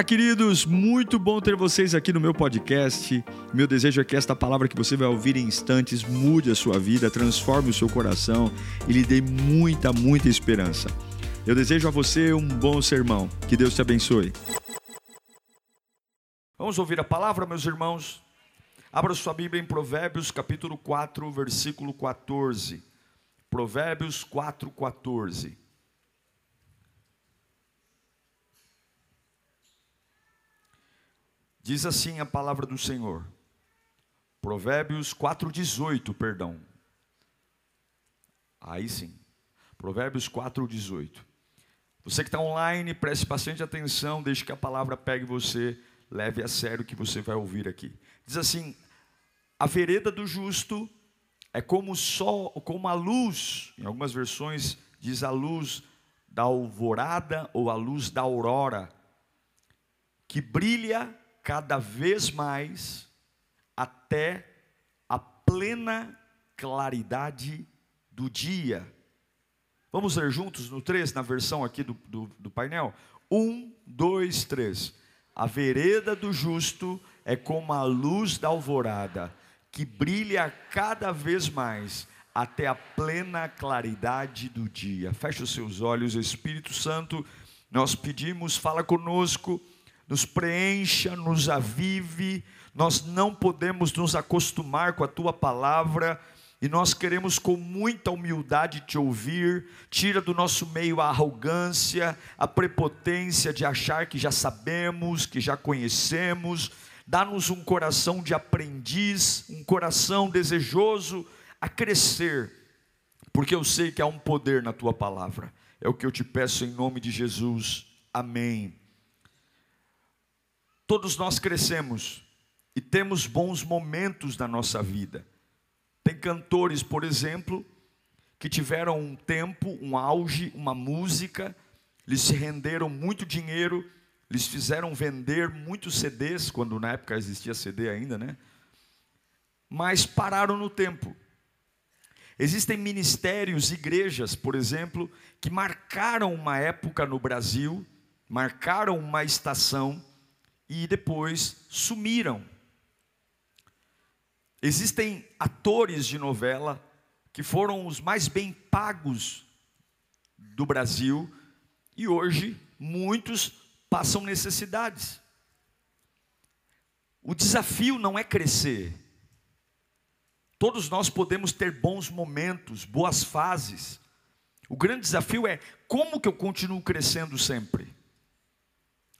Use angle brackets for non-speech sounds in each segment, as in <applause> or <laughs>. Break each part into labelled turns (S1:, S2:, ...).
S1: Olá, queridos, muito bom ter vocês aqui no meu podcast. Meu desejo é que esta palavra que você vai ouvir em instantes mude a sua vida, transforme o seu coração e lhe dê muita, muita esperança. Eu desejo a você um bom sermão. Que Deus te abençoe. Vamos ouvir a palavra, meus irmãos? Abra sua Bíblia em Provérbios, capítulo 4, versículo 14. Provérbios 4, 14. Diz assim a palavra do Senhor. Provérbios 4:18, perdão. Aí sim. Provérbios 4:18. Você que está online, preste bastante atenção, deixe que a palavra pegue você, leve a sério o que você vai ouvir aqui. Diz assim: A vereda do justo é como o sol, como a luz, em algumas versões diz a luz da alvorada ou a luz da aurora, que brilha cada vez mais até a plena claridade do dia. Vamos ler juntos no 3, na versão aqui do, do, do painel? 1, 2, 3. A vereda do justo é como a luz da alvorada, que brilha cada vez mais até a plena claridade do dia. Feche os seus olhos, Espírito Santo, nós pedimos, fala conosco nos preencha, nos avive. Nós não podemos nos acostumar com a tua palavra e nós queremos com muita humildade te ouvir. Tira do nosso meio a arrogância, a prepotência de achar que já sabemos, que já conhecemos. Dá-nos um coração de aprendiz, um coração desejoso a crescer, porque eu sei que há um poder na tua palavra. É o que eu te peço em nome de Jesus. Amém. Todos nós crescemos e temos bons momentos na nossa vida. Tem cantores, por exemplo, que tiveram um tempo, um auge, uma música, se renderam muito dinheiro, eles fizeram vender muitos CDs, quando na época existia CD ainda, né? Mas pararam no tempo. Existem ministérios, igrejas, por exemplo, que marcaram uma época no Brasil, marcaram uma estação, e depois sumiram. Existem atores de novela que foram os mais bem pagos do Brasil e hoje muitos passam necessidades. O desafio não é crescer. Todos nós podemos ter bons momentos, boas fases. O grande desafio é como que eu continuo crescendo sempre?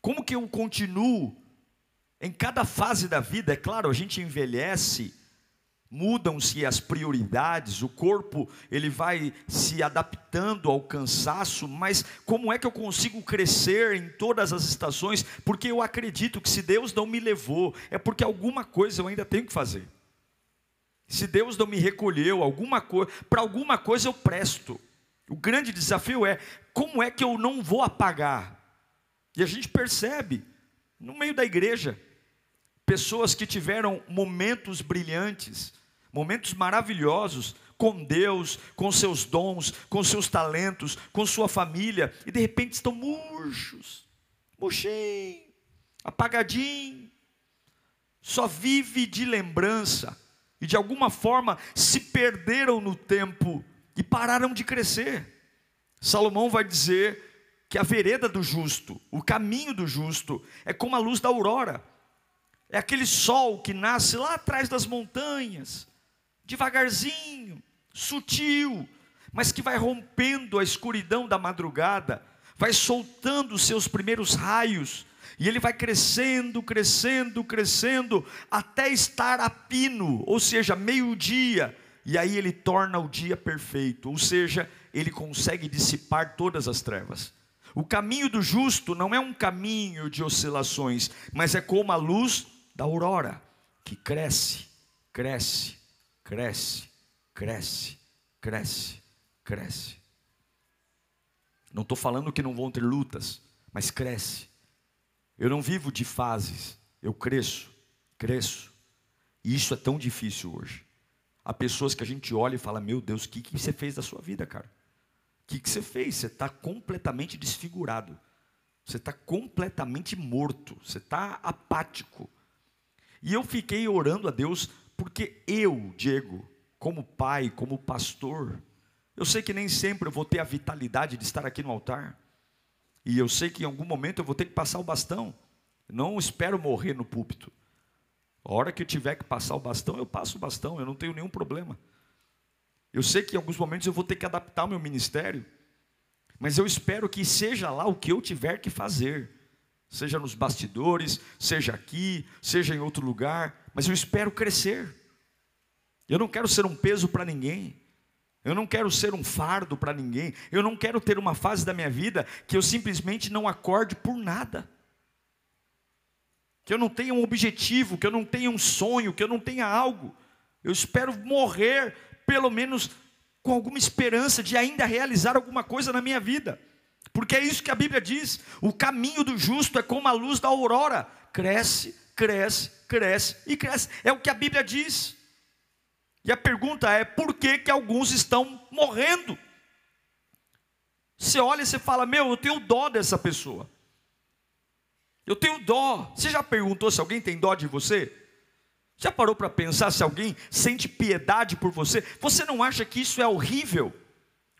S1: Como que eu continuo em cada fase da vida, é claro, a gente envelhece, mudam-se as prioridades, o corpo ele vai se adaptando ao cansaço, mas como é que eu consigo crescer em todas as estações? Porque eu acredito que se Deus não me levou, é porque alguma coisa eu ainda tenho que fazer. Se Deus não me recolheu, alguma coisa, para alguma coisa eu presto. O grande desafio é como é que eu não vou apagar? E a gente percebe no meio da igreja, pessoas que tiveram momentos brilhantes, momentos maravilhosos com Deus, com seus dons, com seus talentos, com sua família, e de repente estão murchos, murchinho, apagadinho, só vive de lembrança, e de alguma forma se perderam no tempo e pararam de crescer. Salomão vai dizer que a vereda do justo, o caminho do justo, é como a luz da aurora é aquele sol que nasce lá atrás das montanhas, devagarzinho, sutil, mas que vai rompendo a escuridão da madrugada, vai soltando seus primeiros raios, e ele vai crescendo, crescendo, crescendo, até estar a pino, ou seja, meio-dia, e aí ele torna o dia perfeito, ou seja, ele consegue dissipar todas as trevas. O caminho do justo não é um caminho de oscilações, mas é como a luz da aurora, que cresce, cresce, cresce, cresce, cresce, cresce. Não estou falando que não vão ter lutas, mas cresce. Eu não vivo de fases, eu cresço, cresço. E isso é tão difícil hoje. Há pessoas que a gente olha e fala: Meu Deus, o que, que você fez da sua vida, cara? Que, que você fez? Você está completamente desfigurado. Você está completamente morto, você está apático. E eu fiquei orando a Deus, porque eu, Diego, como pai, como pastor, eu sei que nem sempre eu vou ter a vitalidade de estar aqui no altar. E eu sei que em algum momento eu vou ter que passar o bastão. Não espero morrer no púlpito. A hora que eu tiver que passar o bastão, eu passo o bastão, eu não tenho nenhum problema. Eu sei que em alguns momentos eu vou ter que adaptar o meu ministério, mas eu espero que seja lá o que eu tiver que fazer, seja nos bastidores, seja aqui, seja em outro lugar, mas eu espero crescer. Eu não quero ser um peso para ninguém. Eu não quero ser um fardo para ninguém. Eu não quero ter uma fase da minha vida que eu simplesmente não acorde por nada. Que eu não tenha um objetivo, que eu não tenha um sonho, que eu não tenha algo. Eu espero morrer, pelo menos, com alguma esperança de ainda realizar alguma coisa na minha vida. Porque é isso que a Bíblia diz: o caminho do justo é como a luz da aurora, cresce, cresce, cresce e cresce. É o que a Bíblia diz. E a pergunta é: por que, que alguns estão morrendo? Você olha e você fala: Meu, eu tenho dó dessa pessoa. Eu tenho dó. Você já perguntou se alguém tem dó de você? Já parou para pensar se alguém sente piedade por você? Você não acha que isso é horrível?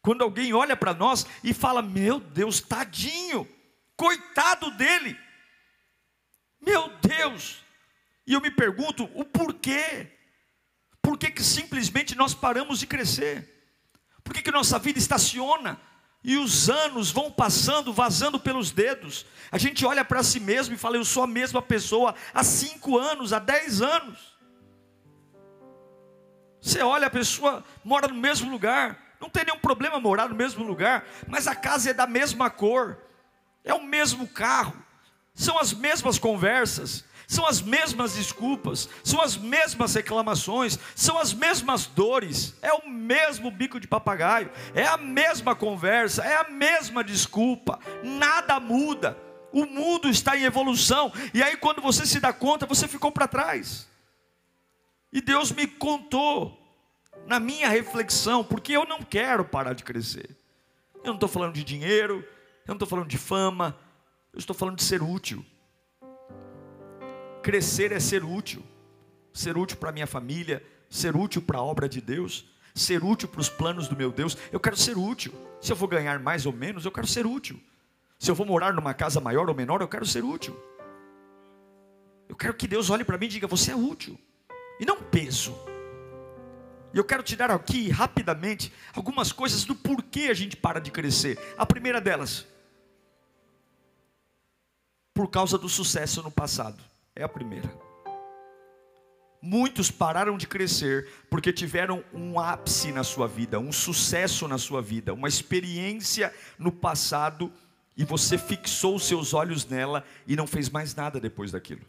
S1: Quando alguém olha para nós e fala: Meu Deus, tadinho, coitado dele. Meu Deus. E eu me pergunto: o porquê? Por que, que simplesmente nós paramos de crescer? Por que, que nossa vida estaciona? E os anos vão passando, vazando pelos dedos. A gente olha para si mesmo e fala: Eu sou a mesma pessoa há cinco anos, há dez anos. Você olha, a pessoa mora no mesmo lugar, não tem nenhum problema morar no mesmo lugar, mas a casa é da mesma cor, é o mesmo carro, são as mesmas conversas, são as mesmas desculpas, são as mesmas reclamações, são as mesmas dores, é o mesmo bico de papagaio, é a mesma conversa, é a mesma desculpa, nada muda. O mundo está em evolução, e aí quando você se dá conta, você ficou para trás. E Deus me contou na minha reflexão, porque eu não quero parar de crescer. Eu não estou falando de dinheiro, eu não estou falando de fama, eu estou falando de ser útil. Crescer é ser útil, ser útil para minha família, ser útil para a obra de Deus, ser útil para os planos do meu Deus. Eu quero ser útil. Se eu vou ganhar mais ou menos, eu quero ser útil. Se eu vou morar numa casa maior ou menor, eu quero ser útil. Eu quero que Deus olhe para mim e diga: Você é útil, e não peso. E eu quero te dar aqui rapidamente algumas coisas do porquê a gente para de crescer. A primeira delas, por causa do sucesso no passado. É a primeira. Muitos pararam de crescer porque tiveram um ápice na sua vida, um sucesso na sua vida, uma experiência no passado e você fixou seus olhos nela e não fez mais nada depois daquilo.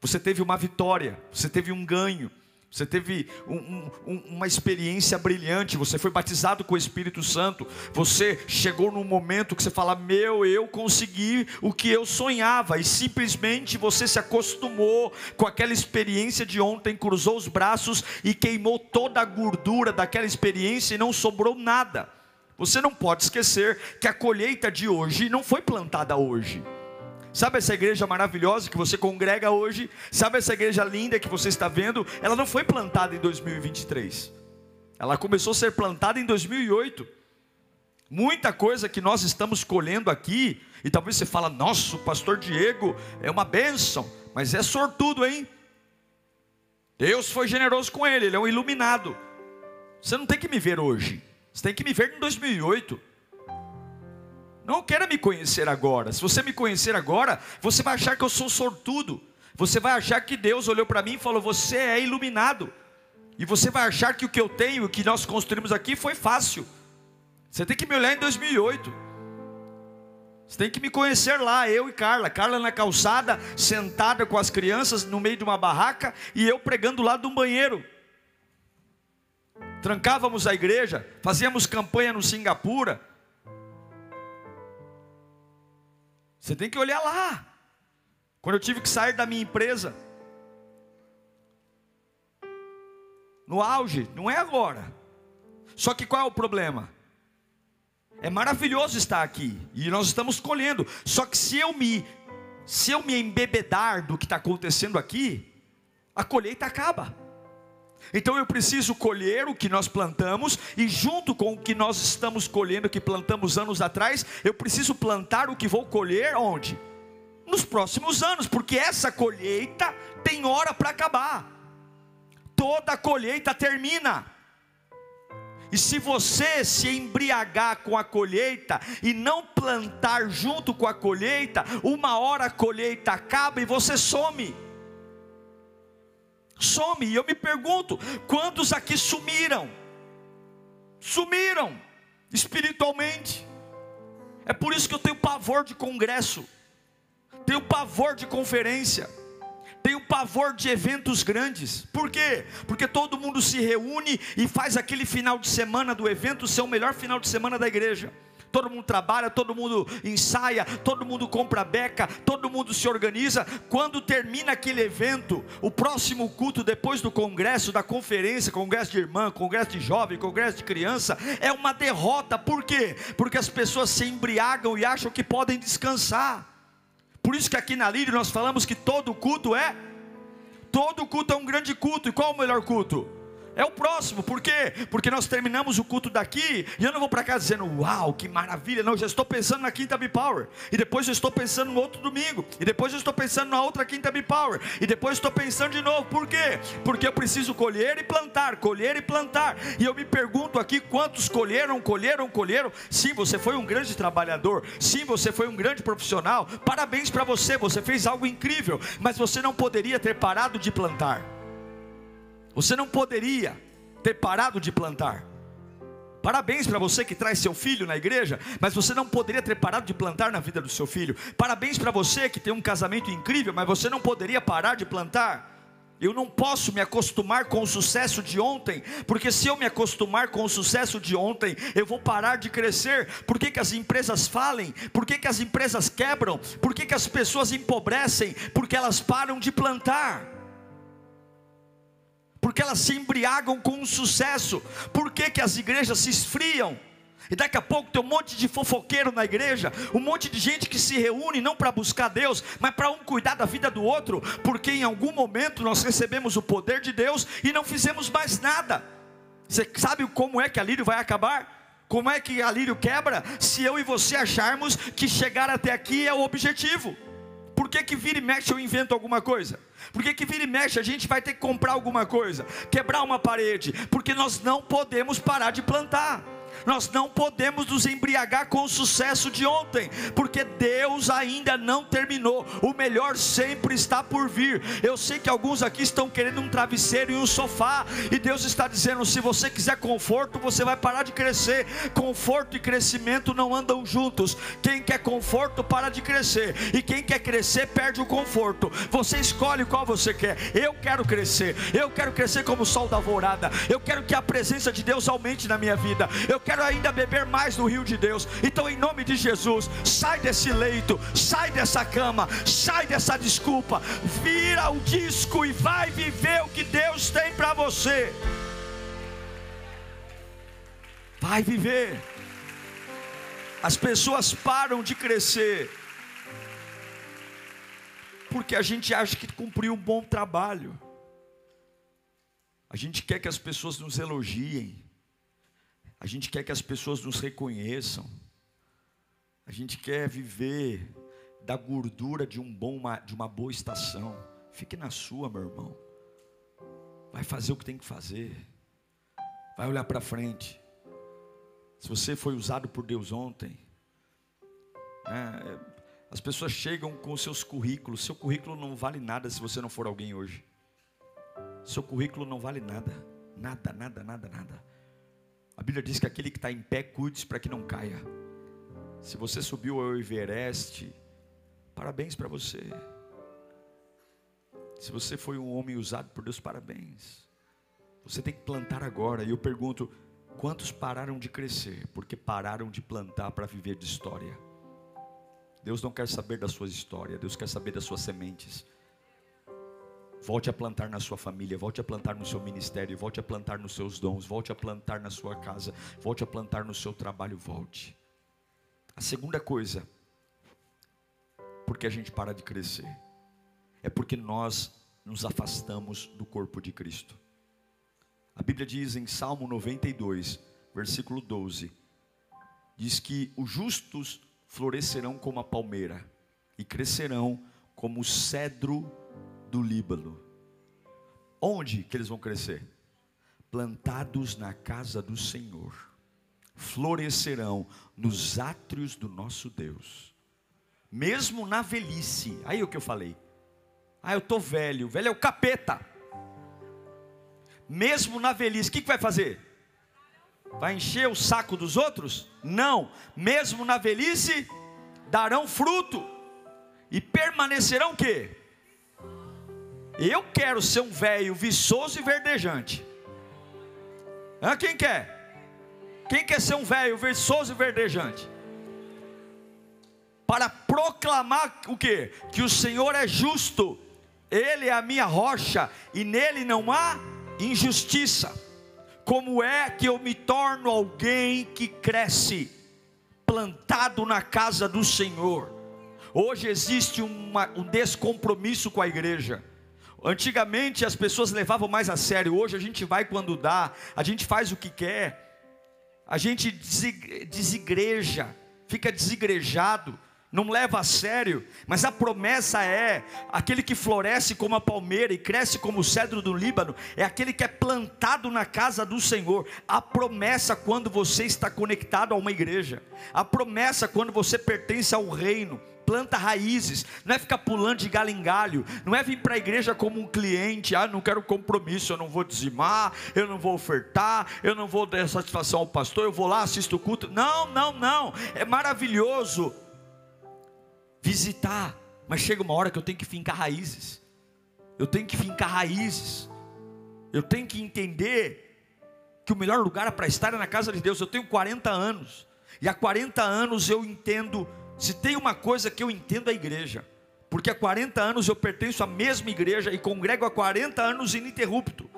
S1: Você teve uma vitória, você teve um ganho, você teve um, um, uma experiência brilhante, você foi batizado com o Espírito Santo, você chegou num momento que você fala: Meu, eu consegui o que eu sonhava, e simplesmente você se acostumou com aquela experiência de ontem, cruzou os braços e queimou toda a gordura daquela experiência e não sobrou nada. Você não pode esquecer que a colheita de hoje não foi plantada hoje. Sabe essa igreja maravilhosa que você congrega hoje? Sabe essa igreja linda que você está vendo? Ela não foi plantada em 2023. Ela começou a ser plantada em 2008. Muita coisa que nós estamos colhendo aqui, e talvez você fala, nossa, o pastor Diego é uma bênção, mas é sortudo, hein? Deus foi generoso com ele, ele é um iluminado. Você não tem que me ver hoje, você tem que me ver em 2008. Não queira me conhecer agora. Se você me conhecer agora, você vai achar que eu sou sortudo. Você vai achar que Deus olhou para mim e falou: Você é iluminado. E você vai achar que o que eu tenho, o que nós construímos aqui foi fácil. Você tem que me olhar em 2008. Você tem que me conhecer lá, eu e Carla. Carla na calçada, sentada com as crianças no meio de uma barraca e eu pregando lá de um banheiro. Trancávamos a igreja, fazíamos campanha no Singapura. Você tem que olhar lá. Quando eu tive que sair da minha empresa, no auge, não é agora. Só que qual é o problema? É maravilhoso estar aqui e nós estamos colhendo. Só que se eu me se eu me embebedar do que está acontecendo aqui, a colheita acaba. Então eu preciso colher o que nós plantamos, e junto com o que nós estamos colhendo, que plantamos anos atrás, eu preciso plantar o que vou colher onde? Nos próximos anos, porque essa colheita tem hora para acabar. Toda colheita termina. E se você se embriagar com a colheita e não plantar junto com a colheita, uma hora a colheita acaba e você some some. E eu me pergunto: quantos aqui sumiram? Sumiram espiritualmente. É por isso que eu tenho pavor de congresso, tenho pavor de conferência, tenho pavor de eventos grandes. Por quê? Porque todo mundo se reúne e faz aquele final de semana do evento ser o melhor final de semana da igreja todo mundo trabalha, todo mundo ensaia, todo mundo compra beca, todo mundo se organiza. Quando termina aquele evento, o próximo culto depois do congresso, da conferência, congresso de irmã, congresso de jovem, congresso de criança, é uma derrota. Por quê? Porque as pessoas se embriagam e acham que podem descansar. Por isso que aqui na Lírio nós falamos que todo culto é todo culto é um grande culto. E qual é o melhor culto? É o próximo, por quê? Porque nós terminamos o culto daqui e eu não vou para casa dizendo, uau, que maravilha, não, já estou pensando na quinta B-Power, e depois eu estou pensando no outro domingo, e depois eu estou pensando na outra quinta B-Power, e depois estou pensando de novo, por quê? Porque eu preciso colher e plantar, colher e plantar, e eu me pergunto aqui quantos colheram, colheram, colheram, sim, você foi um grande trabalhador, sim, você foi um grande profissional, parabéns para você, você fez algo incrível, mas você não poderia ter parado de plantar. Você não poderia ter parado de plantar. Parabéns para você que traz seu filho na igreja, mas você não poderia ter parado de plantar na vida do seu filho. Parabéns para você que tem um casamento incrível, mas você não poderia parar de plantar. Eu não posso me acostumar com o sucesso de ontem, porque se eu me acostumar com o sucesso de ontem, eu vou parar de crescer. Por que, que as empresas falem? Por que, que as empresas quebram? Por que, que as pessoas empobrecem? Porque elas param de plantar porque elas se embriagam com o sucesso. Por que, que as igrejas se esfriam? E daqui a pouco tem um monte de fofoqueiro na igreja, um monte de gente que se reúne não para buscar Deus, mas para um cuidar da vida do outro, porque em algum momento nós recebemos o poder de Deus e não fizemos mais nada. Você sabe como é que a lírio vai acabar? Como é que a lírio quebra? Se eu e você acharmos que chegar até aqui é o objetivo. Por que, que vira e mexe eu invento alguma coisa? Por que, que vira e mexe a gente vai ter que comprar alguma coisa? Quebrar uma parede? Porque nós não podemos parar de plantar. Nós não podemos nos embriagar com o sucesso de ontem, porque Deus ainda não terminou. O melhor sempre está por vir. Eu sei que alguns aqui estão querendo um travesseiro e um sofá, e Deus está dizendo: se você quiser conforto, você vai parar de crescer. Conforto e crescimento não andam juntos. Quem quer conforto para de crescer, e quem quer crescer perde o conforto. Você escolhe qual você quer. Eu quero crescer. Eu quero crescer como o sol da alvorada. Eu quero que a presença de Deus aumente na minha vida. Eu quero ainda beber mais do rio de Deus. Então, em nome de Jesus, sai desse leito, sai dessa cama, sai dessa desculpa, vira o disco e vai viver o que Deus tem para você. Vai viver. As pessoas param de crescer porque a gente acha que cumpriu um bom trabalho. A gente quer que as pessoas nos elogiem. A gente quer que as pessoas nos reconheçam. A gente quer viver da gordura de, um bom, de uma boa estação. Fique na sua, meu irmão. Vai fazer o que tem que fazer. Vai olhar para frente. Se você foi usado por Deus ontem, né, as pessoas chegam com seus currículos. Seu currículo não vale nada se você não for alguém hoje. Seu currículo não vale nada. Nada, nada, nada, nada. A Bíblia diz que aquele que está em pé, cuide para que não caia. Se você subiu ao Everest, parabéns para você. Se você foi um homem usado por Deus, parabéns. Você tem que plantar agora. E eu pergunto: quantos pararam de crescer porque pararam de plantar para viver de história? Deus não quer saber da sua história, Deus quer saber das suas sementes. Volte a plantar na sua família, volte a plantar no seu ministério, volte a plantar nos seus dons, volte a plantar na sua casa, volte a plantar no seu trabalho, volte. A segunda coisa, porque a gente para de crescer, é porque nós nos afastamos do corpo de Cristo. A Bíblia diz em Salmo 92, versículo 12: diz que os justos florescerão como a palmeira e crescerão como o cedro do Líbano. Onde que eles vão crescer? Plantados na casa do Senhor, florescerão nos átrios do nosso Deus, mesmo na velhice. Aí o que eu falei? Ah, eu tô velho, velho é o capeta. Mesmo na velhice, o que, que vai fazer? Vai encher o saco dos outros? Não, mesmo na velhice darão fruto e permanecerão o quê? Eu quero ser um velho viçoso e verdejante. Ah, quem quer? Quem quer ser um velho viçoso e verdejante? Para proclamar o que? Que o Senhor é justo, Ele é a minha rocha e nele não há injustiça. Como é que eu me torno alguém que cresce, plantado na casa do Senhor? Hoje existe uma, um descompromisso com a igreja. Antigamente as pessoas levavam mais a sério, hoje a gente vai quando dá, a gente faz o que quer, a gente desigreja, fica desigrejado não leva a sério, mas a promessa é: aquele que floresce como a palmeira e cresce como o cedro do Líbano, é aquele que é plantado na casa do Senhor. A promessa quando você está conectado a uma igreja, a promessa quando você pertence ao reino, planta raízes, não é ficar pulando de galho em galho, não é vir para a igreja como um cliente, ah, não quero compromisso, eu não vou dizimar, eu não vou ofertar, eu não vou dar satisfação ao pastor, eu vou lá, assisto o culto. Não, não, não, é maravilhoso visitar, mas chega uma hora que eu tenho que fincar raízes. Eu tenho que fincar raízes. Eu tenho que entender que o melhor lugar para estar é na casa de Deus. Eu tenho 40 anos. E há 40 anos eu entendo, se tem uma coisa que eu entendo a igreja. Porque há 40 anos eu pertenço à mesma igreja e congrego há 40 anos ininterrupto.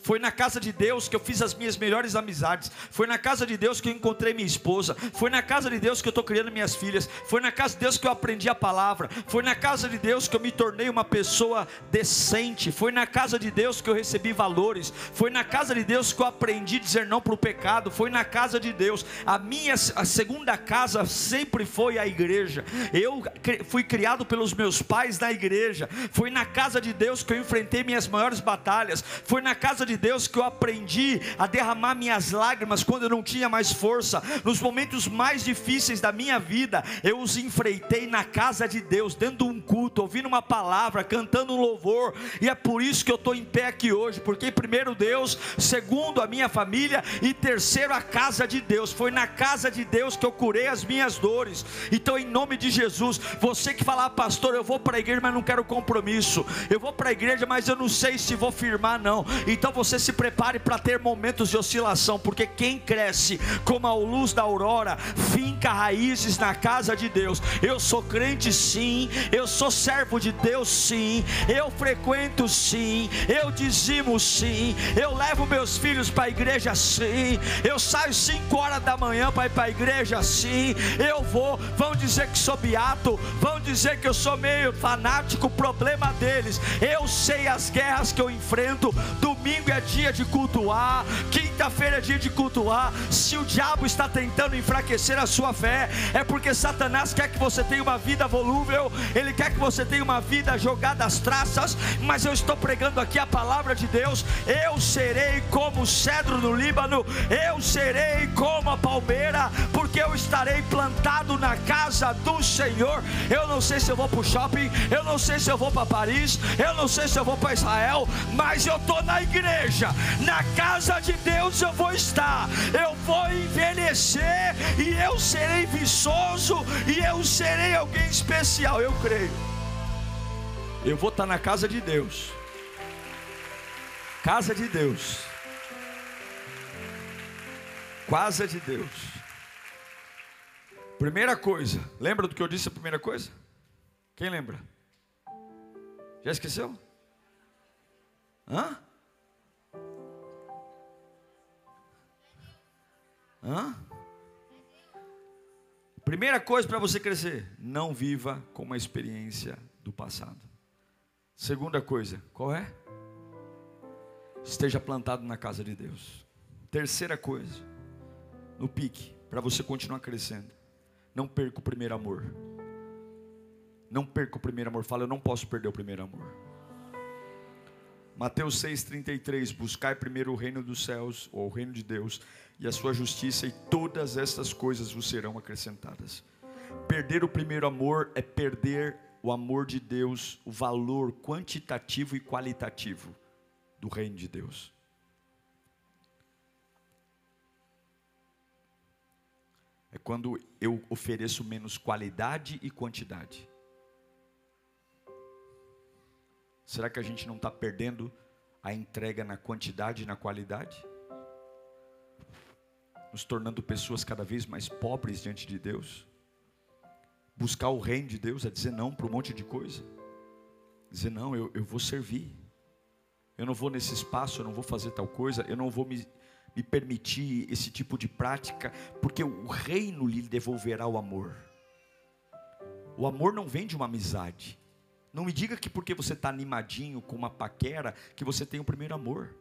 S1: Foi na casa de Deus que eu fiz as minhas melhores amizades. Foi na casa de Deus que eu encontrei minha esposa. Foi na casa de Deus que eu estou criando minhas filhas. Foi na casa de Deus que eu aprendi a palavra. Foi na casa de Deus que eu me tornei uma pessoa decente. Foi na casa de Deus que eu recebi valores. Foi na casa de Deus que eu aprendi a dizer não para o pecado. Foi na casa de Deus. A minha a segunda casa sempre foi a igreja. Eu fui criado pelos meus pais na igreja. Foi na casa de Deus que eu enfrentei minhas maiores batalhas. Foi na casa de de Deus que eu aprendi a derramar minhas lágrimas quando eu não tinha mais força. Nos momentos mais difíceis da minha vida, eu os enfreitei na casa de Deus, dentro de um culto, ouvindo uma palavra, cantando um louvor. E é por isso que eu estou em pé aqui hoje, porque primeiro Deus, segundo a minha família e terceiro a casa de Deus. Foi na casa de Deus que eu curei as minhas dores. Então, em nome de Jesus, você que falar, pastor, eu vou para a igreja, mas não quero compromisso. Eu vou para a igreja, mas eu não sei se vou firmar, não. Então você se prepare para ter momentos de oscilação, porque quem cresce como a luz da aurora, finca raízes na casa de Deus. Eu sou crente sim, eu sou servo de Deus sim, eu frequento sim, eu dizimo sim, eu levo meus filhos para a igreja sim, eu saio 5 horas da manhã para ir para a igreja sim, eu vou, vão dizer que sou beato, vão dizer que eu sou meio fanático, problema deles. Eu sei as guerras que eu enfrento, domingo é dia de cultuar, quinta-feira é dia de cultuar. Se o diabo está tentando enfraquecer a sua fé, é porque Satanás quer que você tenha uma vida volúvel, ele quer que você tenha uma vida jogada às traças. Mas eu estou pregando aqui a palavra de Deus. Eu serei como o cedro no Líbano, eu serei como a palmeira, porque eu estarei plantado na casa do Senhor. Eu não sei se eu vou para o shopping, eu não sei se eu vou para Paris, eu não sei se eu vou para Israel, mas eu estou na igreja, na casa de Deus eu vou estar, eu vou envelhecer e eu serei viçoso e eu serei alguém especial, eu creio. Eu vou estar na casa de Deus, casa de Deus, casa de Deus. Primeira coisa, lembra do que eu disse a primeira coisa? Quem lembra? Já esqueceu? Hã? Hã? Primeira coisa para você crescer: não viva com uma experiência do passado. Segunda coisa, qual é? Esteja plantado na casa de Deus. Terceira coisa, no pique, para você continuar crescendo. Não perca o primeiro amor. Não perca o primeiro amor. Fala, eu não posso perder o primeiro amor. Mateus 6,33: Buscai primeiro o reino dos céus, ou o reino de Deus, e a sua justiça, e todas estas coisas vos serão acrescentadas. Perder o primeiro amor é perder o amor de Deus, o valor quantitativo e qualitativo do reino de Deus. É quando eu ofereço menos qualidade e quantidade. Será que a gente não está perdendo a entrega na quantidade e na qualidade? Nos tornando pessoas cada vez mais pobres diante de Deus? Buscar o reino de Deus é dizer não para um monte de coisa. Dizer não, eu, eu vou servir. Eu não vou nesse espaço, eu não vou fazer tal coisa, eu não vou me, me permitir esse tipo de prática, porque o reino lhe devolverá o amor. O amor não vem de uma amizade. Não me diga que porque você está animadinho com uma paquera, que você tem o primeiro amor.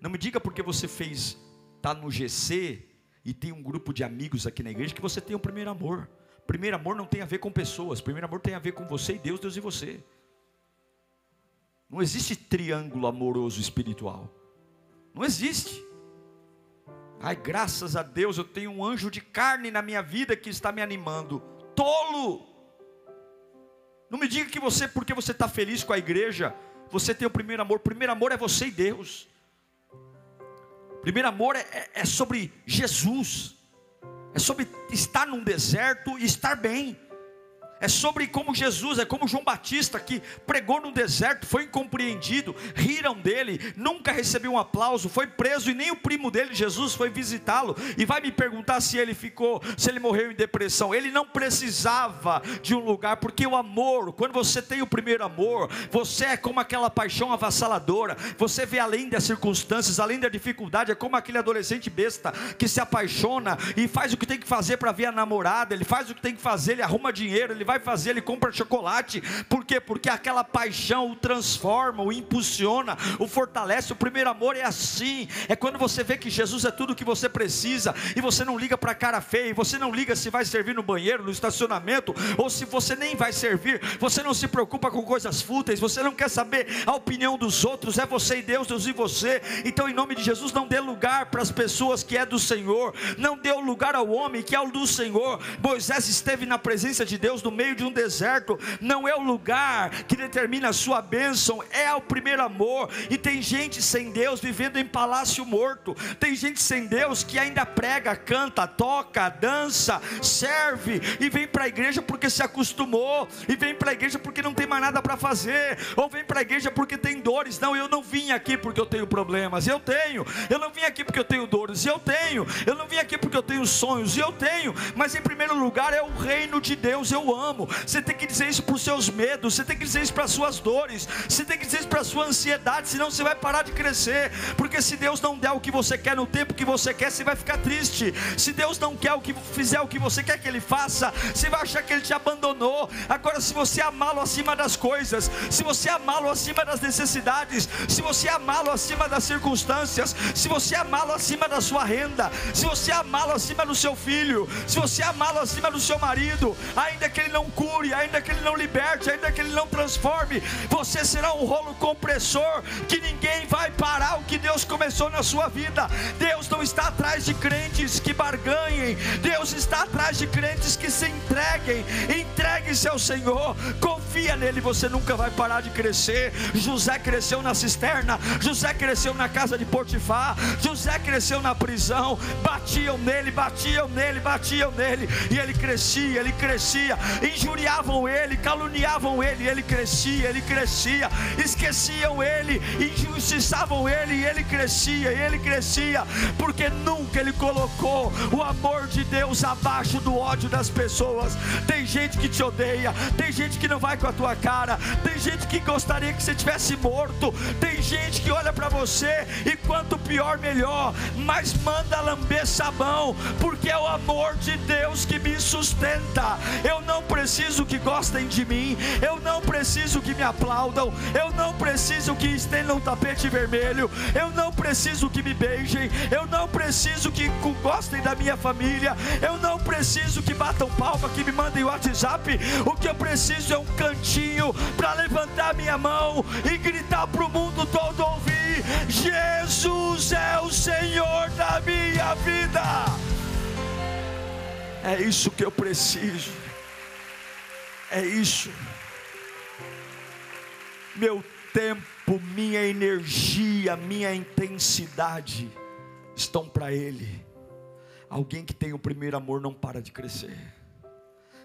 S1: Não me diga porque você fez, está no GC e tem um grupo de amigos aqui na igreja, que você tem o primeiro amor. Primeiro amor não tem a ver com pessoas, primeiro amor tem a ver com você e Deus, Deus e você. Não existe triângulo amoroso espiritual. Não existe. Ai, graças a Deus eu tenho um anjo de carne na minha vida que está me animando. Tolo! Não me diga que você, porque você está feliz com a igreja, você tem o primeiro amor. O primeiro amor é você e Deus. O primeiro amor é, é, é sobre Jesus. É sobre estar num deserto e estar bem. É sobre como Jesus, é como João Batista que pregou no deserto, foi incompreendido, riram dele, nunca recebeu um aplauso, foi preso e nem o primo dele, Jesus, foi visitá-lo e vai me perguntar se ele ficou, se ele morreu em depressão. Ele não precisava de um lugar, porque o amor, quando você tem o primeiro amor, você é como aquela paixão avassaladora, você vê além das circunstâncias, além da dificuldade, é como aquele adolescente besta que se apaixona e faz o que tem que fazer para ver a namorada, ele faz o que tem que fazer, ele arruma dinheiro, ele vai fazer, ele compra chocolate. Por quê? Porque aquela paixão o transforma, o impulsiona, o fortalece. O primeiro amor é assim. É quando você vê que Jesus é tudo o que você precisa e você não liga para a cara feia, e você não liga se vai servir no banheiro, no estacionamento, ou se você nem vai servir. Você não se preocupa com coisas fúteis, você não quer saber a opinião dos outros, é você e Deus, Deus e você. Então, em nome de Jesus, não dê lugar para as pessoas que é do Senhor, não dê lugar ao homem que é o do Senhor. Moisés esteve na presença de Deus meio de um deserto, não é o lugar que determina a sua bênção, é o primeiro amor. E tem gente sem Deus vivendo em palácio morto, tem gente sem Deus que ainda prega, canta, toca, dança, serve e vem para a igreja porque se acostumou, e vem para a igreja porque não tem mais nada para fazer, ou vem para a igreja porque tem dores. Não, eu não vim aqui porque eu tenho problemas, eu tenho, eu não vim aqui porque eu tenho dores, eu tenho, eu não vim aqui porque eu tenho sonhos, eu tenho, mas em primeiro lugar é o reino de Deus, eu amo. Você tem que dizer isso para os seus medos, você tem que dizer isso para as suas dores, você tem que dizer isso para a sua ansiedade, senão você vai parar de crescer. Porque se Deus não der o que você quer no tempo que você quer, você vai ficar triste. Se Deus não quer o que fizer o que você quer que Ele faça, você vai achar que Ele te abandonou. Agora, se você amá-lo acima das coisas, se você amá-lo acima das necessidades, se você amá-lo acima das circunstâncias, se você amá-lo acima da sua renda, se você amá-lo acima do seu filho, se você amá-lo acima do seu marido, ainda que ele não cure cure, ainda que Ele não liberte, ainda que Ele não transforme, você será um rolo compressor que ninguém vai parar o que Deus começou na sua vida. Deus não está atrás de crentes que barganhem, Deus está atrás de crentes que se entreguem. Entregue-se ao Senhor, confia nele, você nunca vai parar de crescer. José cresceu na cisterna, José cresceu na casa de Potifar, José cresceu na prisão, batiam nele, batiam nele, batiam nele, e ele crescia, ele crescia, injuriavam ele, caluniavam ele, ele crescia, ele crescia, esqueciam ele, injustiçavam ele, e ele crescia, ele crescia, porque nunca ele colocou o amor de Deus abaixo do ódio das pessoas. Tem gente que te odeia, tem gente que não vai com a tua cara, tem gente que gostaria que você tivesse morto, tem gente que olha para você e quanto pior, melhor, mas manda lamber sabão, porque é o amor de Deus que me sustenta. Eu não que gostem de mim, eu não preciso que me aplaudam, eu não preciso que estendam um tapete vermelho, eu não preciso que me beijem, eu não preciso que gostem da minha família, eu não preciso que batam palma, que me mandem WhatsApp. O que eu preciso é um cantinho para levantar minha mão e gritar para o mundo todo ouvir: Jesus é o Senhor da minha vida. É isso que eu preciso. É isso. Meu tempo, minha energia, minha intensidade estão para Ele. Alguém que tem o primeiro amor não para de crescer.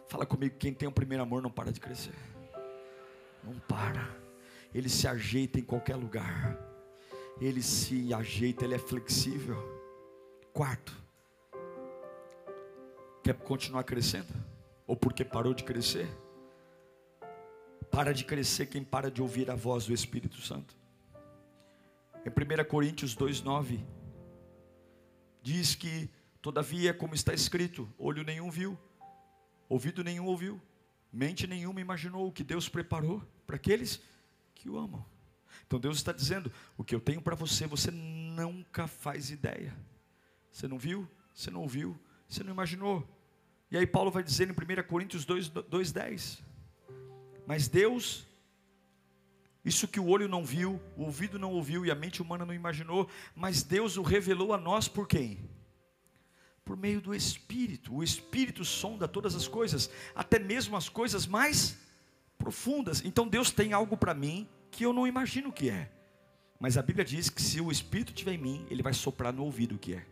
S1: Fala comigo, quem tem o primeiro amor não para de crescer. Não para. Ele se ajeita em qualquer lugar. Ele se ajeita, ele é flexível. Quarto, quer continuar crescendo? Ou porque parou de crescer? Para de crescer quem para de ouvir a voz do Espírito Santo. Em 1 Coríntios 2,9 diz que Todavia, como está escrito, olho nenhum viu, ouvido nenhum ouviu, mente nenhuma imaginou o que Deus preparou para aqueles que o amam. Então Deus está dizendo: o que eu tenho para você, você nunca faz ideia. Você não viu, você não ouviu, você não imaginou. E aí Paulo vai dizer em 1 Coríntios 2,10: Mas Deus, isso que o olho não viu, o ouvido não ouviu e a mente humana não imaginou, mas Deus o revelou a nós por quem? por meio do Espírito. O Espírito sonda todas as coisas, até mesmo as coisas mais profundas. Então Deus tem algo para mim que eu não imagino o que é. Mas a Bíblia diz que se o Espírito estiver em mim, ele vai soprar no ouvido o que é.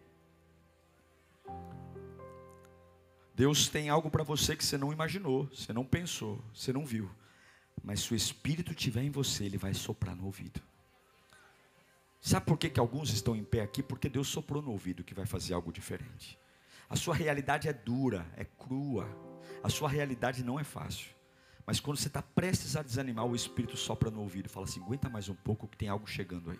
S1: Deus tem algo para você que você não imaginou, você não pensou, você não viu. Mas se o Espírito estiver em você, ele vai soprar no ouvido. Sabe por que, que alguns estão em pé aqui? Porque Deus soprou no ouvido que vai fazer algo diferente. A sua realidade é dura, é crua. A sua realidade não é fácil. Mas quando você está prestes a desanimar, o Espírito sopra no ouvido e fala assim: aguenta mais um pouco que tem algo chegando aí.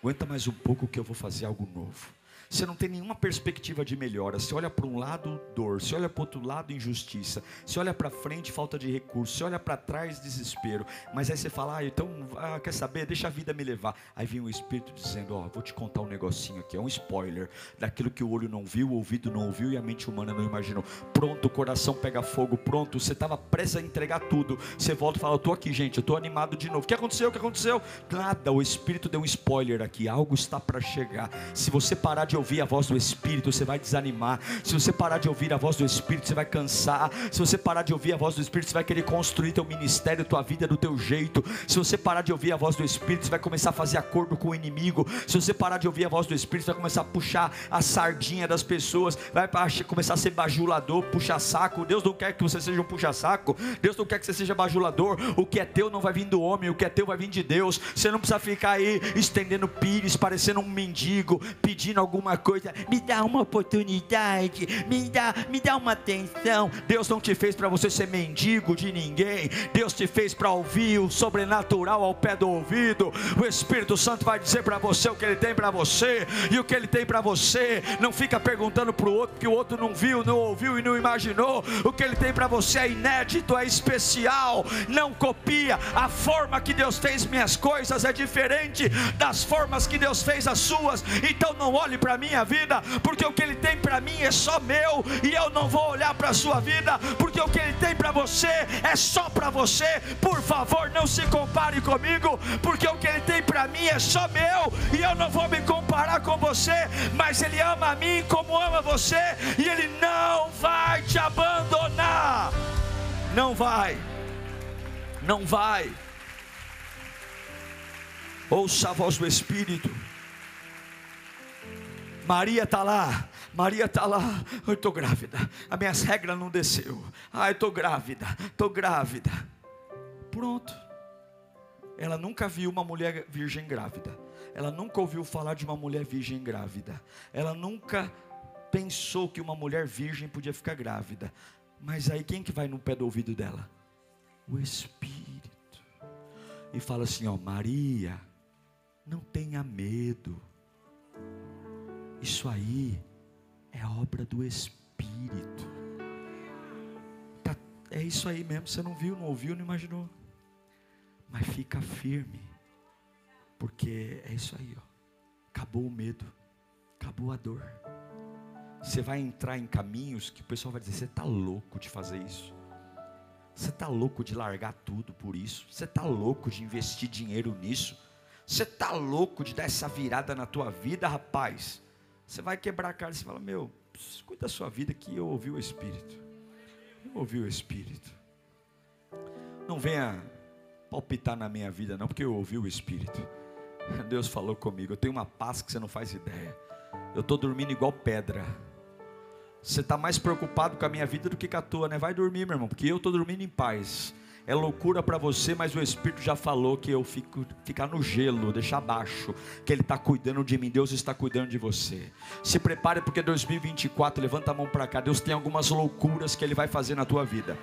S1: Aguenta mais um pouco que eu vou fazer algo novo você não tem nenhuma perspectiva de melhora. Você olha para um lado, dor. Você olha para o outro lado, injustiça. Você olha para frente, falta de recurso. Você olha para trás, desespero. Mas aí você fala, ah, então, ah, quer saber? Deixa a vida me levar. Aí vem o Espírito dizendo, ó, oh, vou te contar um negocinho aqui. É um spoiler daquilo que o olho não viu, o ouvido não ouviu e a mente humana não imaginou. Pronto, o coração pega fogo. Pronto, você estava prestes a entregar tudo. Você volta e fala, eu estou aqui, gente. Eu estou animado de novo. O que aconteceu? O que aconteceu? Nada. O Espírito deu um spoiler aqui. Algo está para chegar. Se você parar de ouvir a voz do Espírito, você vai desanimar. Se você parar de ouvir a voz do Espírito, você vai cansar. Se você parar de ouvir a voz do Espírito, você vai querer construir teu ministério, tua vida do teu jeito. Se você parar de ouvir a voz do Espírito, você vai começar a fazer acordo com o inimigo. Se você parar de ouvir a voz do Espírito, você vai começar a puxar a sardinha das pessoas, vai começar a ser bajulador, puxar saco. Deus não quer que você seja um puxa-saco. Deus não quer que você seja bajulador. O que é teu não vai vir do homem, o que é teu vai vir de Deus. Você não precisa ficar aí estendendo pires, parecendo um mendigo, pedindo alguma coisa me dá uma oportunidade, me dá, me dá uma atenção. Deus não te fez para você ser mendigo de ninguém. Deus te fez para ouvir o sobrenatural ao pé do ouvido. O Espírito Santo vai dizer para você o que ele tem para você e o que ele tem para você. Não fica perguntando para o outro que o outro não viu, não ouviu e não imaginou. O que ele tem para você é inédito, é especial. Não copia. A forma que Deus fez minhas coisas é diferente das formas que Deus fez as suas. Então não olhe para a minha vida vida, porque o que Ele tem para mim é só meu, e eu não vou olhar para a sua vida, porque o que Ele tem para você é só para você. Por favor, não se compare comigo, porque o que Ele tem para mim é só meu, e eu não vou me comparar com você, mas Ele ama a mim como ama você, e Ele não vai te abandonar. Não vai, não vai. Ouça a voz do Espírito. Maria está lá, Maria está lá, eu estou grávida, a minha regra não desceu, ah, eu estou grávida, estou grávida. Pronto. Ela nunca viu uma mulher virgem grávida, ela nunca ouviu falar de uma mulher virgem grávida, ela nunca pensou que uma mulher virgem podia ficar grávida. Mas aí quem que vai no pé do ouvido dela? o Espírito. E fala assim: Ó, Maria, não tenha medo. Isso aí é obra do Espírito. Tá, é isso aí mesmo. Você não viu, não ouviu, não imaginou. Mas fica firme, porque é isso aí, ó. Acabou o medo, acabou a dor. Você vai entrar em caminhos que o pessoal vai dizer: você está louco de fazer isso. Você está louco de largar tudo por isso. Você está louco de investir dinheiro nisso. Você está louco de dar essa virada na tua vida, rapaz. Você vai quebrar a cara e você fala: Meu, cuida da sua vida que eu ouvi o Espírito. Eu ouvi o Espírito. Não venha palpitar na minha vida, não, porque eu ouvi o Espírito. <laughs> Deus falou comigo. Eu tenho uma paz que você não faz ideia. Eu estou dormindo igual pedra. Você está mais preocupado com a minha vida do que com a tua, né? Vai dormir, meu irmão, porque eu estou dormindo em paz. É loucura para você, mas o Espírito já falou que eu fico ficar no gelo, deixar baixo, que Ele está cuidando de mim, Deus está cuidando de você. Se prepare porque 2024, levanta a mão para cá, Deus tem algumas loucuras que Ele vai fazer na tua vida.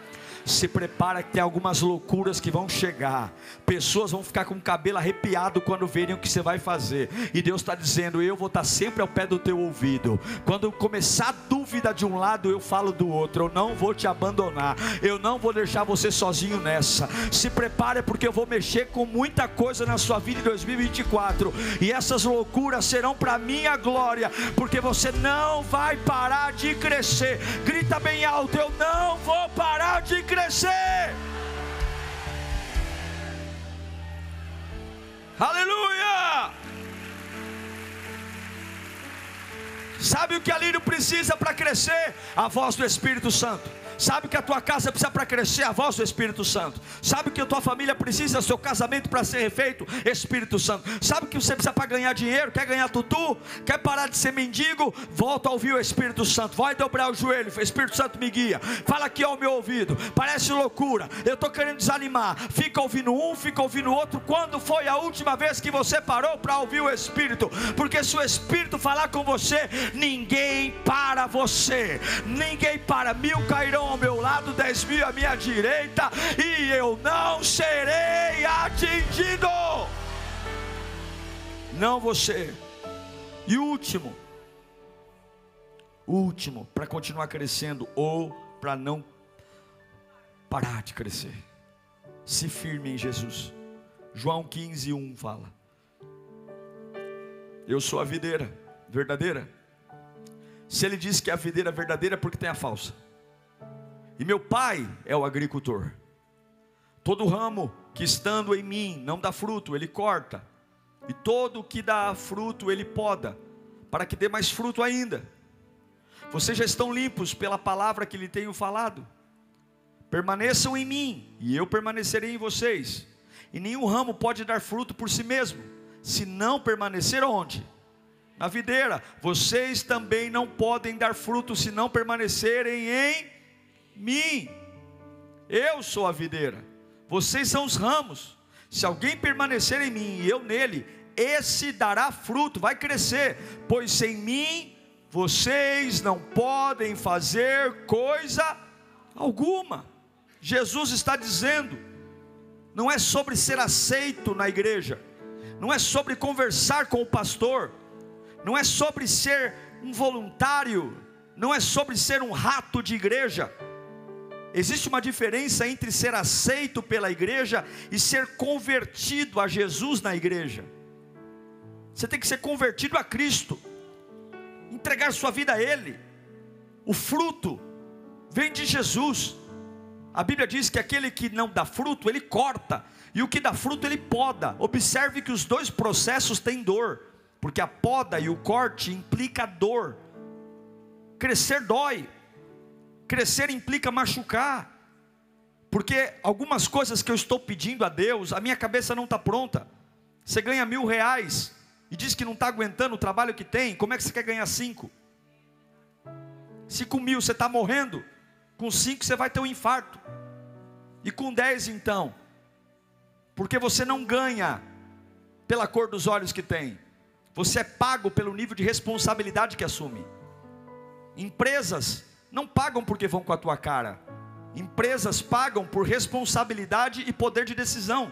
S1: Se prepara que tem algumas loucuras que vão chegar. Pessoas vão ficar com o cabelo arrepiado quando verem o que você vai fazer. E Deus está dizendo: Eu vou estar tá sempre ao pé do teu ouvido. Quando começar dúvida de um lado, eu falo do outro. Eu não vou te abandonar. Eu não vou deixar você sozinho Se prepare porque eu vou mexer com muita coisa na sua vida em 2024 e essas loucuras serão para minha glória, porque você não vai parar de crescer. Grita bem alto: eu não vou parar de crescer. Aleluia! Sabe o que a Lírio precisa para crescer? A voz do Espírito Santo. Sabe que a tua casa precisa para crescer a voz do Espírito Santo. Sabe que a tua família precisa, seu casamento para ser refeito, Espírito Santo. Sabe que você precisa para ganhar dinheiro, quer ganhar tutu, quer parar de ser mendigo, volta a ouvir o Espírito Santo. Vai dobrar o joelho, Espírito Santo me guia. Fala aqui ao meu ouvido. Parece loucura. Eu estou querendo desanimar. Fica ouvindo um, fica ouvindo outro. Quando foi a última vez que você parou para ouvir o Espírito? Porque se o Espírito falar com você, ninguém para você. Ninguém para. Mil cairão ao meu lado, dez mil à minha direita, e eu não serei atingido. Não você. E último, último, para continuar crescendo ou para não parar de crescer. Se firme em Jesus. João 15, 1 fala: Eu sou a videira verdadeira. Se ele diz que é a videira verdadeira, é porque tem a falsa. E meu pai é o agricultor. Todo ramo que estando em mim não dá fruto, ele corta. E todo que dá fruto, ele poda, para que dê mais fruto ainda. Vocês já estão limpos pela palavra que lhe tenho falado. Permaneçam em mim, e eu permanecerei em vocês. E nenhum ramo pode dar fruto por si mesmo, se não permanecer onde? Na videira. Vocês também não podem dar fruto se não permanecerem em mim. Eu sou a videira, vocês são os ramos. Se alguém permanecer em mim e eu nele, esse dará fruto, vai crescer, pois sem mim vocês não podem fazer coisa alguma. Jesus está dizendo, não é sobre ser aceito na igreja, não é sobre conversar com o pastor, não é sobre ser um voluntário, não é sobre ser um rato de igreja Existe uma diferença entre ser aceito pela igreja e ser convertido a Jesus na igreja. Você tem que ser convertido a Cristo, entregar sua vida a Ele. O fruto vem de Jesus. A Bíblia diz que aquele que não dá fruto, ele corta, e o que dá fruto, ele poda. Observe que os dois processos têm dor, porque a poda e o corte implica dor. Crescer dói, Crescer implica machucar, porque algumas coisas que eu estou pedindo a Deus, a minha cabeça não está pronta. Você ganha mil reais e diz que não está aguentando o trabalho que tem, como é que você quer ganhar cinco? Se com mil você está morrendo, com cinco você vai ter um infarto, e com dez então, porque você não ganha pela cor dos olhos que tem, você é pago pelo nível de responsabilidade que assume. Empresas não pagam porque vão com a tua cara. Empresas pagam por responsabilidade e poder de decisão.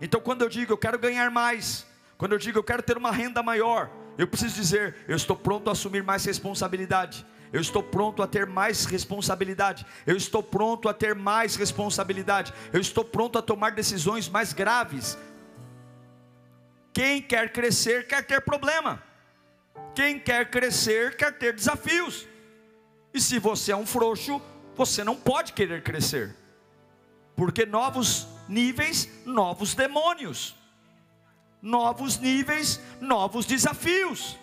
S1: Então, quando eu digo eu quero ganhar mais, quando eu digo eu quero ter uma renda maior, eu preciso dizer eu estou pronto a assumir mais responsabilidade. Eu estou pronto a ter mais responsabilidade. Eu estou pronto a ter mais responsabilidade. Eu estou pronto a tomar decisões mais graves. Quem quer crescer quer ter problema. Quem quer crescer quer ter desafios. E se você é um frouxo, você não pode querer crescer. Porque novos níveis, novos demônios. Novos níveis, novos desafios.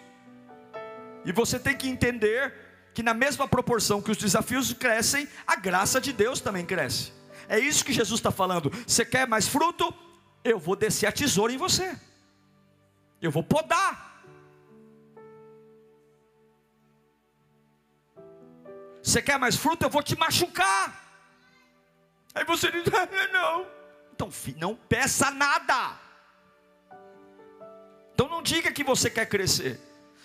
S1: E você tem que entender que na mesma proporção que os desafios crescem, a graça de Deus também cresce. É isso que Jesus está falando. Você quer mais fruto? Eu vou descer a tesoura em você. Eu vou podar. Você quer mais fruto? Eu vou te machucar. Aí você diz: <laughs> não. Então, não peça nada. Então, não diga que você quer crescer.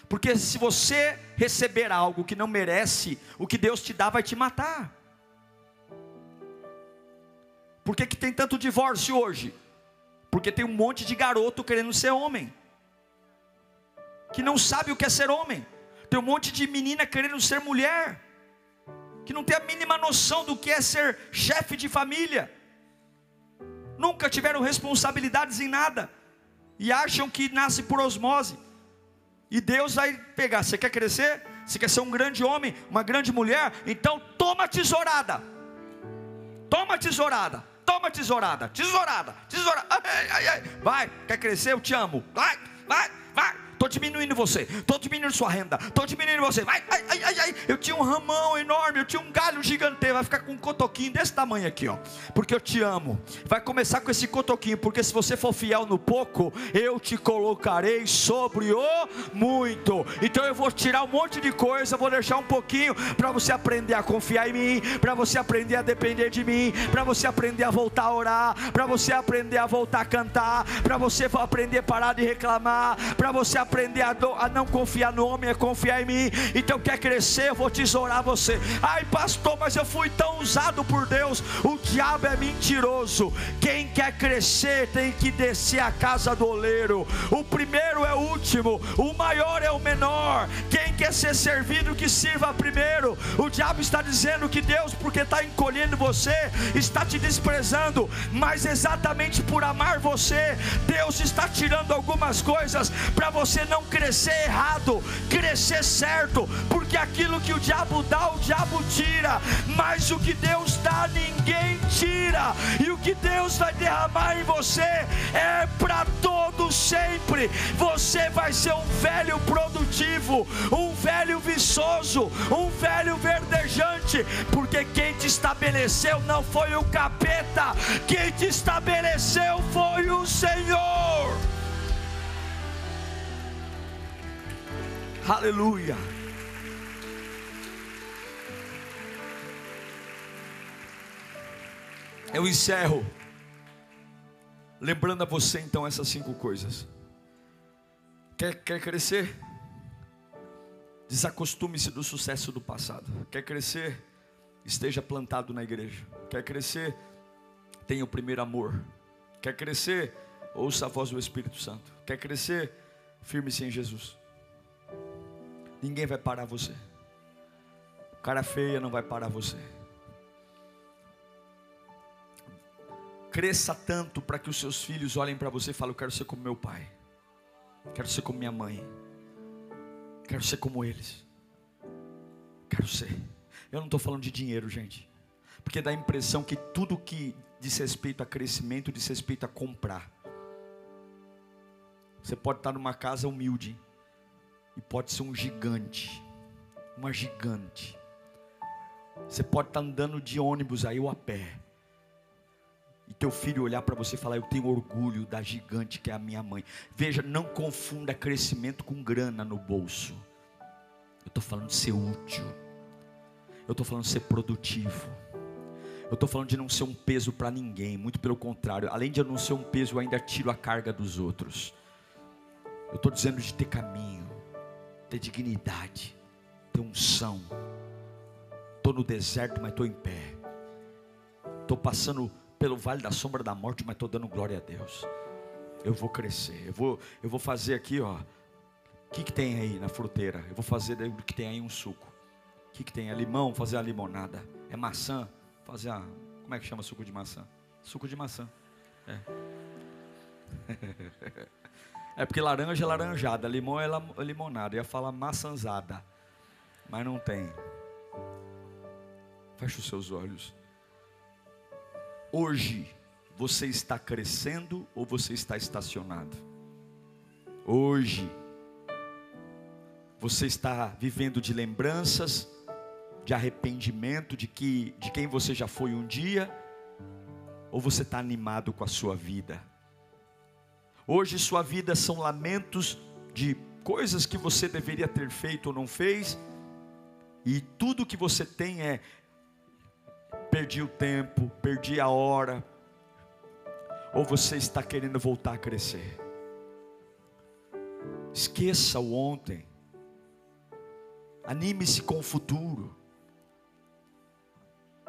S1: Porque se você receber algo que não merece, o que Deus te dá vai te matar. Por que, que tem tanto divórcio hoje? Porque tem um monte de garoto querendo ser homem, que não sabe o que é ser homem. Tem um monte de menina querendo ser mulher, que não tem a mínima noção do que é ser chefe de família, nunca tiveram responsabilidades em nada, e acham que nasce por osmose. E Deus vai pegar. Você quer crescer? Você quer ser um grande homem, uma grande mulher? Então toma tesourada. Toma tesourada. Toma tesourada. Tesourada. Tesourada. Ai, ai, ai. Vai. Quer crescer? Eu te amo. Vai. Vai. Vai. Estou diminuindo você, estou diminuindo sua renda, estou diminuindo você. Ai, ai, ai, ai. Eu tinha um ramão enorme, eu tinha um galho gigante, vai ficar com um cotoquinho desse tamanho aqui, ó. Porque eu te amo. Vai começar com esse cotoquinho, porque se você for fiel no pouco, eu te colocarei sobre o muito. Então eu vou tirar um monte de coisa, vou deixar um pouquinho para você aprender a confiar em mim, para você aprender a depender de mim, para você aprender a voltar a orar, para você aprender a voltar a cantar, para você aprender a parar de reclamar, para você aprender a, do, a, não confiar no homem, é confiar em mim. Então quer crescer, eu vou tesourar você. Ai, pastor, mas eu fui tão usado por Deus. O diabo é mentiroso. Quem quer crescer tem que descer a casa do oleiro. O primeiro é o último, o maior é o menor. Quem quer ser servido, que sirva primeiro. O diabo está dizendo que Deus, porque está encolhendo você, está te desprezando, mas exatamente por amar você, Deus está tirando algumas coisas para você você não crescer errado, crescer certo, porque aquilo que o diabo dá, o diabo tira, mas o que Deus dá, ninguém tira, e o que Deus vai derramar em você é para todo sempre. Você vai ser um velho produtivo, um velho viçoso, um velho verdejante, porque quem te estabeleceu não foi o capeta, quem te estabeleceu foi o Senhor. Aleluia. Eu encerro lembrando a você então essas cinco coisas. Quer, quer crescer? Desacostume-se do sucesso do passado. Quer crescer? Esteja plantado na igreja. Quer crescer? Tenha o primeiro amor. Quer crescer? Ouça a voz do Espírito Santo. Quer crescer? Firme-se em Jesus. Ninguém vai parar você. Cara feia não vai parar você. Cresça tanto para que os seus filhos olhem para você e falem: Eu quero ser como meu pai, quero ser como minha mãe, quero ser como eles. Quero ser. Eu não estou falando de dinheiro, gente, porque dá a impressão que tudo que diz respeito a crescimento diz respeito a comprar. Você pode estar numa casa humilde, e pode ser um gigante, uma gigante. Você pode estar andando de ônibus aí ou a pé. E teu filho olhar para você e falar: Eu tenho orgulho da gigante que é a minha mãe. Veja, não confunda crescimento com grana no bolso. Eu estou falando de ser útil. Eu estou falando de ser produtivo. Eu estou falando de não ser um peso para ninguém. Muito pelo contrário. Além de eu não ser um peso, eu ainda tiro a carga dos outros. Eu estou dizendo de ter caminho ter dignidade, ter unção. Estou no deserto, mas estou em pé. Estou passando pelo vale da sombra da morte, mas estou dando glória a Deus. Eu vou crescer. Eu vou, eu vou fazer aqui, ó. O que, que tem aí na fruteira? Eu vou fazer o que tem aí um suco. O que, que tem? É limão? Fazer a limonada. É maçã? Fazer a. Como é que chama suco de maçã? Suco de maçã. É. <laughs> É porque laranja é laranjada, limão é limonada. Ia falar maçãzada, mas não tem. Feche os seus olhos. Hoje, você está crescendo ou você está estacionado? Hoje, você está vivendo de lembranças, de arrependimento de que de quem você já foi um dia, ou você está animado com a sua vida? Hoje sua vida são lamentos de coisas que você deveria ter feito ou não fez, e tudo que você tem é perdi o tempo, perdi a hora, ou você está querendo voltar a crescer. Esqueça o ontem, anime-se com o futuro,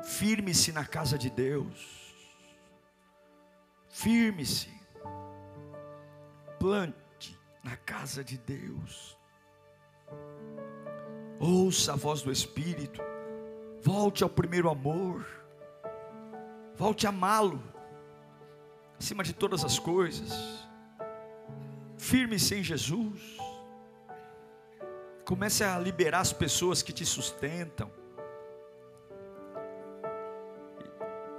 S1: firme-se na casa de Deus, firme-se, plante na casa de Deus, ouça a voz do Espírito, Volte ao primeiro amor. Volte a amá-lo. Acima de todas as coisas. Firme-se em Jesus. Comece a liberar as pessoas que te sustentam.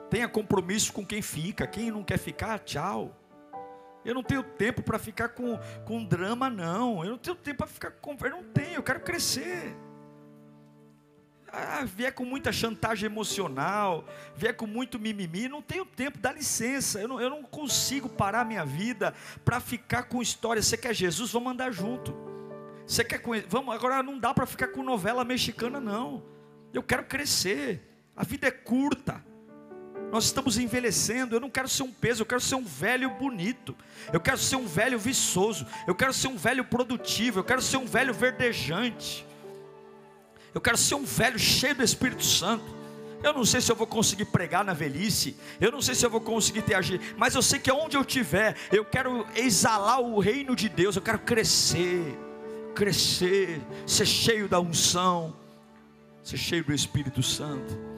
S1: Tenha compromisso com quem fica. Quem não quer ficar, tchau. Eu não tenho tempo para ficar com, com drama, não. Eu não tenho tempo para ficar com. Eu não tenho, eu quero crescer ah, vier com muita chantagem emocional, vier com muito mimimi, não tenho tempo, dá licença, eu não, eu não consigo parar minha vida para ficar com história. Você quer Jesus? Vamos andar junto. Você quer vamos agora não dá para ficar com novela mexicana não. Eu quero crescer. A vida é curta. Nós estamos envelhecendo. Eu não quero ser um peso, eu quero ser um velho bonito. Eu quero ser um velho viçoso. Eu quero ser um velho produtivo. Eu quero ser um velho verdejante. Eu quero ser um velho cheio do Espírito Santo. Eu não sei se eu vou conseguir pregar na velhice, eu não sei se eu vou conseguir ter agir, mas eu sei que onde eu estiver, eu quero exalar o reino de Deus, eu quero crescer, crescer, ser cheio da unção, ser cheio do Espírito Santo.